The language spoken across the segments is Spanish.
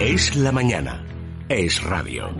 Es la mañana. Es radio.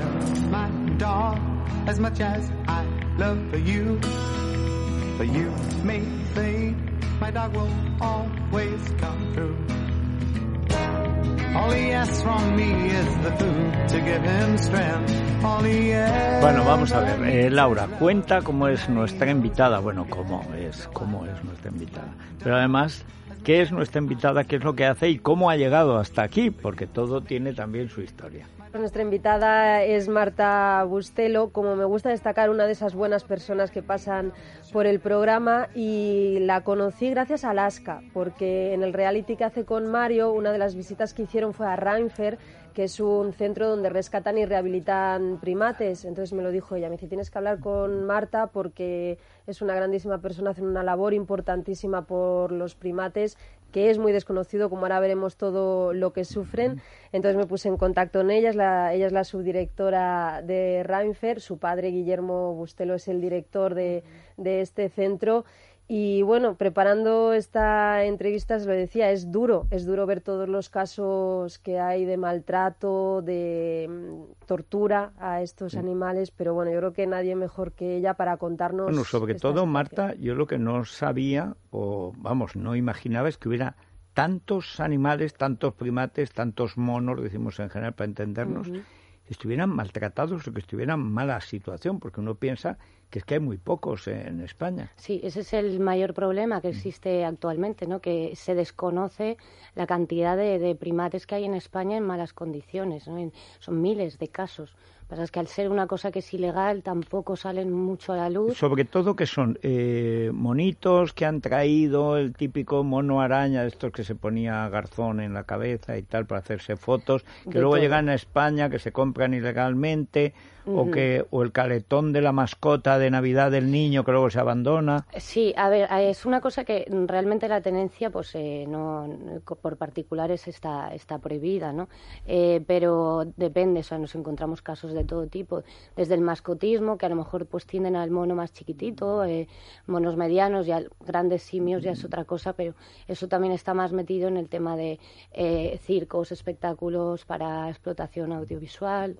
Bueno, vamos a ver. Eh, Laura, cuenta cómo es nuestra invitada. Bueno, cómo es, cómo es nuestra invitada. Pero además, ¿qué es nuestra invitada? ¿Qué es lo que hace y cómo ha llegado hasta aquí? Porque todo tiene también su historia. Nuestra invitada es Marta Bustelo. Como me gusta destacar, una de esas buenas personas que pasan por el programa y la conocí gracias a Alaska, porque en el reality que hace con Mario, una de las visitas que hicieron fue a Reinfer, que es un centro donde rescatan y rehabilitan primates. Entonces me lo dijo ella, me dice, tienes que hablar con Marta porque es una grandísima persona, hace una labor importantísima por los primates que es muy desconocido, como ahora veremos todo lo que sufren. Entonces me puse en contacto con ella, la, ella es la subdirectora de Reinfer, su padre Guillermo Bustelo es el director de, de este centro y bueno, preparando esta entrevista, se lo decía, es duro, es duro ver todos los casos que hay de maltrato, de mm, tortura a estos animales, pero bueno, yo creo que nadie mejor que ella para contarnos. Bueno, sobre todo, Marta, yo lo que no sabía, o vamos, no imaginaba es que hubiera tantos animales, tantos primates, tantos monos, decimos en general para entendernos, que estuvieran maltratados o que estuvieran en mala situación, porque uno piensa que es que hay muy pocos en España. Sí, ese es el mayor problema que mm. existe actualmente, ¿no? que se desconoce la cantidad de, primates que hay en España en malas condiciones. son miles de casos pasa es que al ser una cosa que es ilegal tampoco salen mucho a la luz. Sobre todo que son eh, monitos que han traído el típico mono araña, estos que se ponía garzón en la cabeza y tal para hacerse fotos, que luego llegan a España, que se compran ilegalmente, o que o el caletón de la mascota de Navidad del niño que luego se abandona. Sí, a ver, es una cosa que realmente la tenencia, pues eh, no por particulares está está prohibida, ¿no? Eh, pero depende, o sea, nos encontramos casos de de todo tipo, desde el mascotismo, que a lo mejor pues tienden al mono más chiquitito, eh, monos medianos, ya grandes simios ya es otra cosa, pero eso también está más metido en el tema de eh, circos, espectáculos para explotación audiovisual.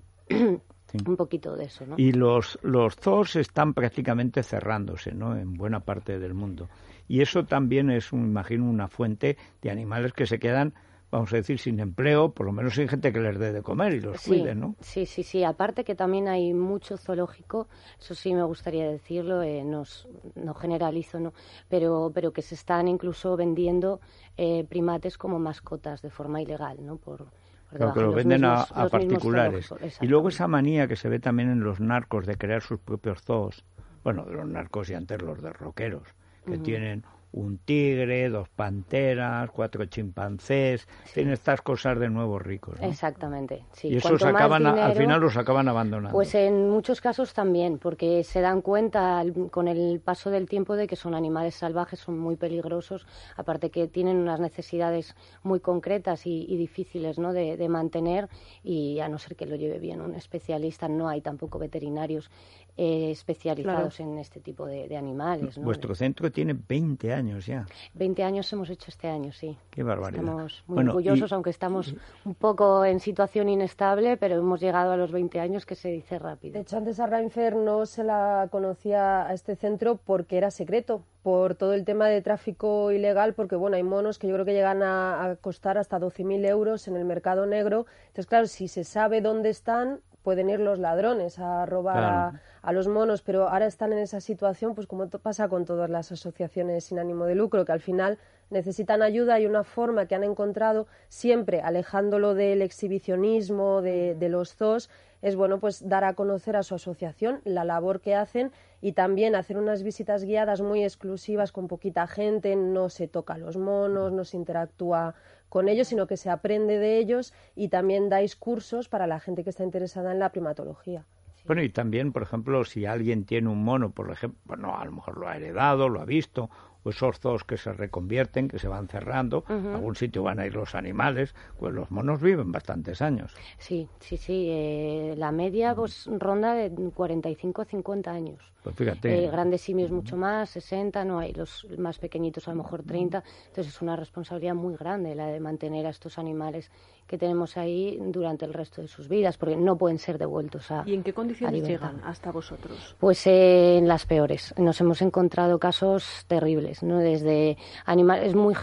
Un poquito de eso, ¿no? Y los, los zoos están prácticamente cerrándose, ¿no? En buena parte del mundo. Y eso también es, un, imagino, una fuente de animales que se quedan vamos a decir, sin empleo, por lo menos sin gente que les dé de comer y los cuide, ¿no? Sí, sí, sí. Aparte que también hay mucho zoológico, eso sí me gustaría decirlo, eh, nos, no generalizo, ¿no? Pero, pero que se están incluso vendiendo eh, primates como mascotas de forma ilegal, ¿no? Por, que lo venden a, particulares. Y luego esa manía que se ve también en los narcos de crear sus propios zoos. Bueno, de los narcos y antes los de roqueros, que tienen un tigre, dos panteras, cuatro chimpancés, tienen estas cosas de nuevos ricos. Exactamente, sí. Y esos acaban, al final los acaban abandonando. Pues en muchos casos también, porque se dan cuenta con el paso del tiempo de que son animales salvajes, son muy peligrosos, aparte que tienen unas necesidades muy concretas y, difíciles ¿no? de, de mantener y a no ser que lo lleve bien un especialista, no hay tampoco veterinarios eh, especializados en este tipo de, animales. Vuestro centro tiene 20 años ya. 20 años hemos hecho este año, sí. Qué barbaridad. Estamos muy orgullosos, aunque estamos un poco en situación inestable, pero hemos llegado a los 20 años que se dice rápido. De hecho, antes a Reinfer no se la conocía a este centro porque era secreto, por todo el tema de tráfico ilegal, porque bueno, hay monos que yo creo que llegan a, a costar hasta 12.000 euros en el mercado negro. Entonces, claro, si se sabe dónde están, pueden ir los ladrones a robar a, los monos, pero ahora están en esa situación, pues como pasa con todas las asociaciones sin ánimo de lucro, que al final necesitan ayuda. Y una forma que han encontrado siempre alejándolo del exhibicionismo de, de los zoos es bueno pues dar a conocer a su asociación la labor que hacen y también hacer unas visitas guiadas muy exclusivas con poquita gente, no se toca los monos, no se interactúa con ellos, sino que se aprende de ellos y también dais cursos para la gente que está interesada en la primatología. Bueno, y también, por ejemplo, si alguien tiene un mono, por ejemplo, bueno, a lo mejor lo ha heredado, lo ha visto, o esos zoos que se reconvierten, que se van cerrando, a algún sitio van a ir los animales, pues los monos viven bastantes años. Sí, sí, sí, eh, la media pues ronda de 45 a 50 años. Pues fíjate. Eh, grandes simios mucho más, 60, no hay los más pequeñitos a lo mejor 30, entonces es una responsabilidad muy grande la de mantener a estos animales que tenemos ahí durante el resto de sus vidas, porque no pueden ser devueltos a. ¿Y en qué condiciones llegan hasta vosotros? Pues eh, en las peores. Nos hemos encontrado casos terribles, ¿no? Desde animales, muy,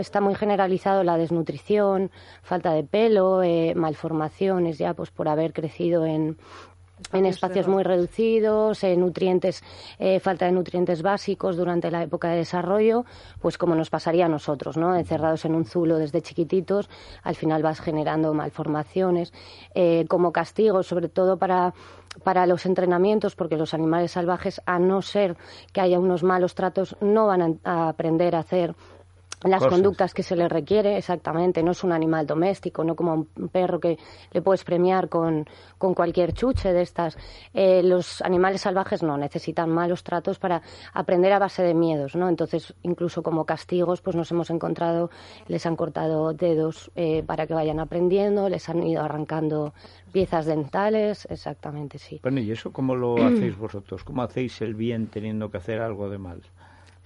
está muy generalizado la desnutrición, falta de pelo, eh, malformaciones ya, pues por haber crecido en en espacios muy reducidos, en nutrientes, eh, falta de nutrientes básicos durante la época de desarrollo, pues como nos pasaría a nosotros, ¿no? Encerrados en un zulo desde chiquititos, al final vas generando malformaciones, eh, como castigo, sobre todo para para los entrenamientos, porque los animales salvajes, a no ser que haya unos malos tratos, no van a aprender a hacer las conductas que se le requiere, exactamente. No es un animal doméstico, no como un perro que le puedes premiar con, con cualquier chuche de estas. Eh, los animales salvajes no, necesitan malos tratos para aprender a base de miedos, ¿no? Entonces, incluso como castigos, pues nos hemos encontrado, les han cortado dedos eh, para que vayan aprendiendo, les han ido arrancando piezas dentales, exactamente, sí. Bueno, ¿y eso cómo lo hacéis vosotros? ¿Cómo hacéis el bien teniendo que hacer algo de mal?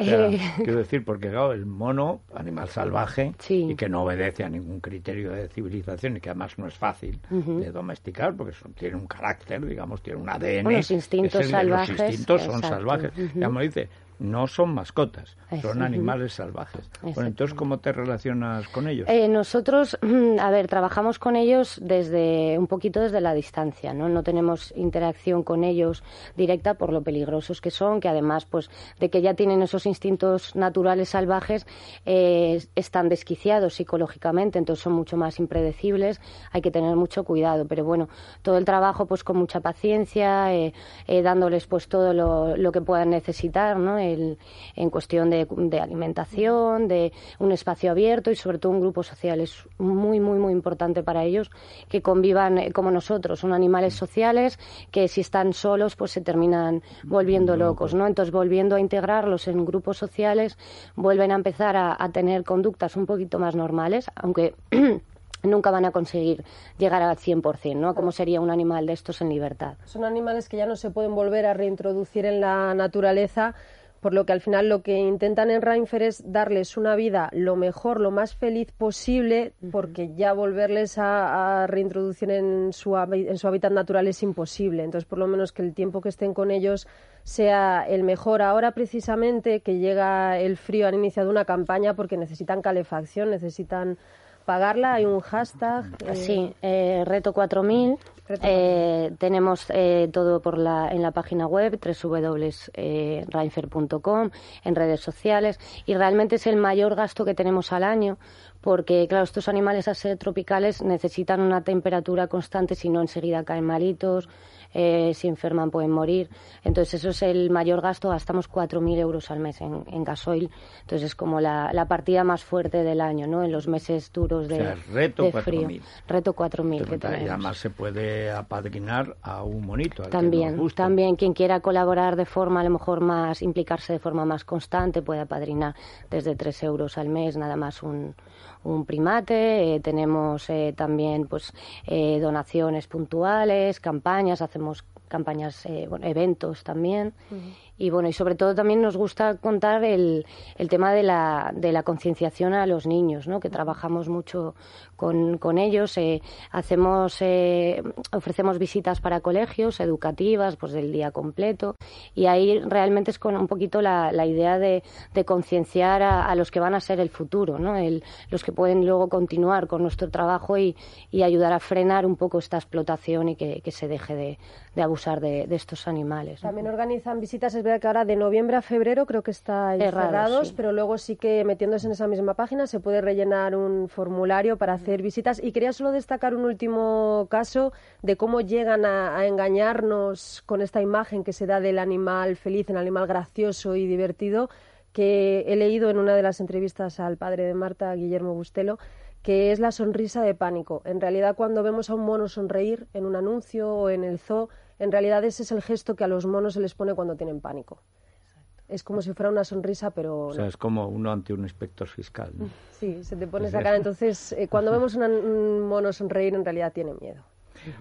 Eh, quiero decir, porque claro, el mono, animal salvaje, y que no obedece a ningún criterio de civilización y que además no es fácil de domesticar, porque tiene un carácter, digamos, tiene un ADN. los instintos salvajes. Los instintos son salvajes. Ya me dice, no son mascotas, son animales salvajes. Bueno, entonces, ¿cómo te relacionas con ellos? Eh, nosotros, a ver, trabajamos con ellos desde un poquito desde la distancia, ¿no? No tenemos interacción con ellos directa por lo peligrosos que son, que además, pues, de que ya tienen esos instintos naturales salvajes, eh, están desquiciados psicológicamente, entonces son mucho más impredecibles, hay que tener mucho cuidado. Pero bueno, todo el trabajo, pues, con mucha paciencia, eh, dándoles, pues, todo lo, lo que puedan necesitar, ¿no? En cuestión de, alimentación, de un espacio abierto y sobre todo un grupo social. Es muy, muy, muy importante para ellos que convivan eh, como nosotros. Son animales sociales que si están solos pues se terminan volviendo locos, ¿no? Entonces volviendo a integrarlos en grupos sociales vuelven a empezar a, a tener conductas un poquito más normales, aunque nunca van a conseguir llegar al 100%, ¿no? Como sería un animal de estos en libertad. Son animales que ya no se pueden volver a reintroducir en la naturaleza por lo que al final lo que intentan en Reinfer es darles una vida lo mejor, lo más feliz posible, porque ya volverles a, reintroducir en su, en su hábitat natural es imposible. Entonces, por lo menos que el tiempo que estén con ellos sea el mejor. Ahora, precisamente, que llega el frío, han iniciado una campaña porque necesitan calefacción, necesitan pagarla. Hay un hashtag. Eh, sí, eh, Reto 4000. Eh, tenemos eh, todo por la, en la página web www.reinfer.com, en redes sociales y realmente es el mayor gasto que tenemos al año porque, claro, estos animales a ser tropicales necesitan una temperatura constante, si no enseguida caen malitos, eh, si enferman pueden morir. Entonces eso es el mayor gasto, gastamos 4.000 euros al mes en, gasoil. Entonces es como la, partida más fuerte del año, ¿no? En los meses duros de, reto de frío. Reto 4.000 Y además se puede apadrinar a un monito. también, también quien quiera colaborar de forma a lo mejor más, implicarse de forma más constante puede apadrinar desde 3 euros al mes, nada más un un primate, eh, tenemos eh, también pues eh, donaciones puntuales, campañas, hacemos campañas, eventos también. Y bueno, y sobre todo también nos gusta contar el, el tema de la, de la concienciación a los niños, ¿no? que trabajamos mucho con, con ellos. Eh, hacemos, eh, ofrecemos visitas para colegios educativas, pues del día completo. Y ahí realmente es con un poquito la, la idea de, de concienciar a, los que van a ser el futuro, ¿no? El, los que pueden luego continuar con nuestro trabajo y, y ayudar a frenar un poco esta explotación y que, que se deje de, de abusar de, de estos animales. También organizan visitas, es verdad que ahora de noviembre a febrero creo que está cerrados, pero luego sí que metiéndose en esa misma página se puede rellenar un formulario para hacer visitas. Y quería solo destacar un último caso de cómo llegan a, engañarnos con esta imagen que se da del animal feliz, el animal gracioso y divertido, que he leído en una de las entrevistas al padre de Marta, Guillermo Bustelo, que es la sonrisa de pánico. En realidad, cuando vemos a un mono sonreír en un anuncio o en el zoo, en realidad ese es el gesto que a los monos se les pone cuando tienen pánico. es como si fuera una sonrisa, pero... O sea, es como uno ante un inspector fiscal. Sí, se te pone esa cara. Entonces, eh, cuando vemos un mono sonreír, en realidad tiene miedo.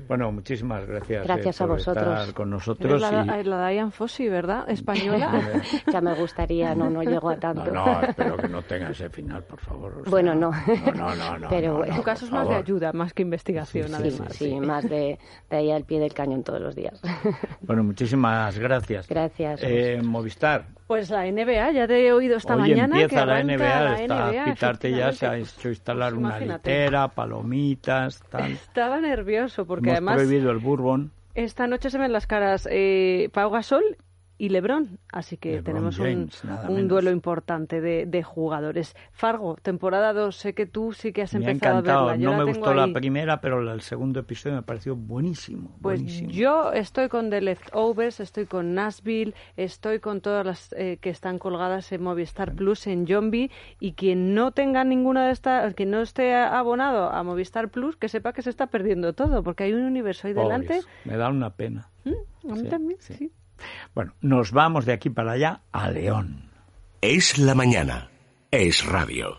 Bueno, muchísimas gracias. Gracias eh, a por vosotros. Estar con nosotros. la, y- la Diane Fossey, ¿verdad? Española. ya me gustaría, no, no llego a tanto. No, no, espero que no tenga ese final, por favor. o sea, Bueno, no. No, no, no. Pero no, bueno. no, tu caso es más de favor. ayuda, más que investigación, Sí, sí, además. Sí, más de, de ahí al pie del cañón todos los días. Bueno, muchísimas gracias. Gracias. Eh, Movistar. Pues la NBA, ya te he oído esta Hoy mañana que empieza la arranca NBA, la está NBA, Pitarte ya se ha hecho instalar Pues una litera, palomitas, tal. Estaba nervioso porque Hemos además prohibido el bourbon. esta noche se ven las caras eh, Pau Gasol y LeBron, así que LeBron tenemos James, un, duelo importante de, de jugadores. Fargo, temporada 2, sé que tú sí que has Me ha empezado a verla. Yo No me gustó la primera, pero el segundo episodio me pareció buenísimo. Pues buenísimo. yo estoy con The Leftovers, estoy con Nashville, estoy con todas las eh, que están colgadas en Movistar Plus, en Zombie, y quien no tenga ninguna de estas, quien no esté abonado a Movistar Plus, que sepa que se está perdiendo todo, porque hay un universo ahí delante. Me da una pena. A mí Sí, también, sí. sí. Bueno, nos vamos de aquí para allá a León. Es la mañana. Es radio.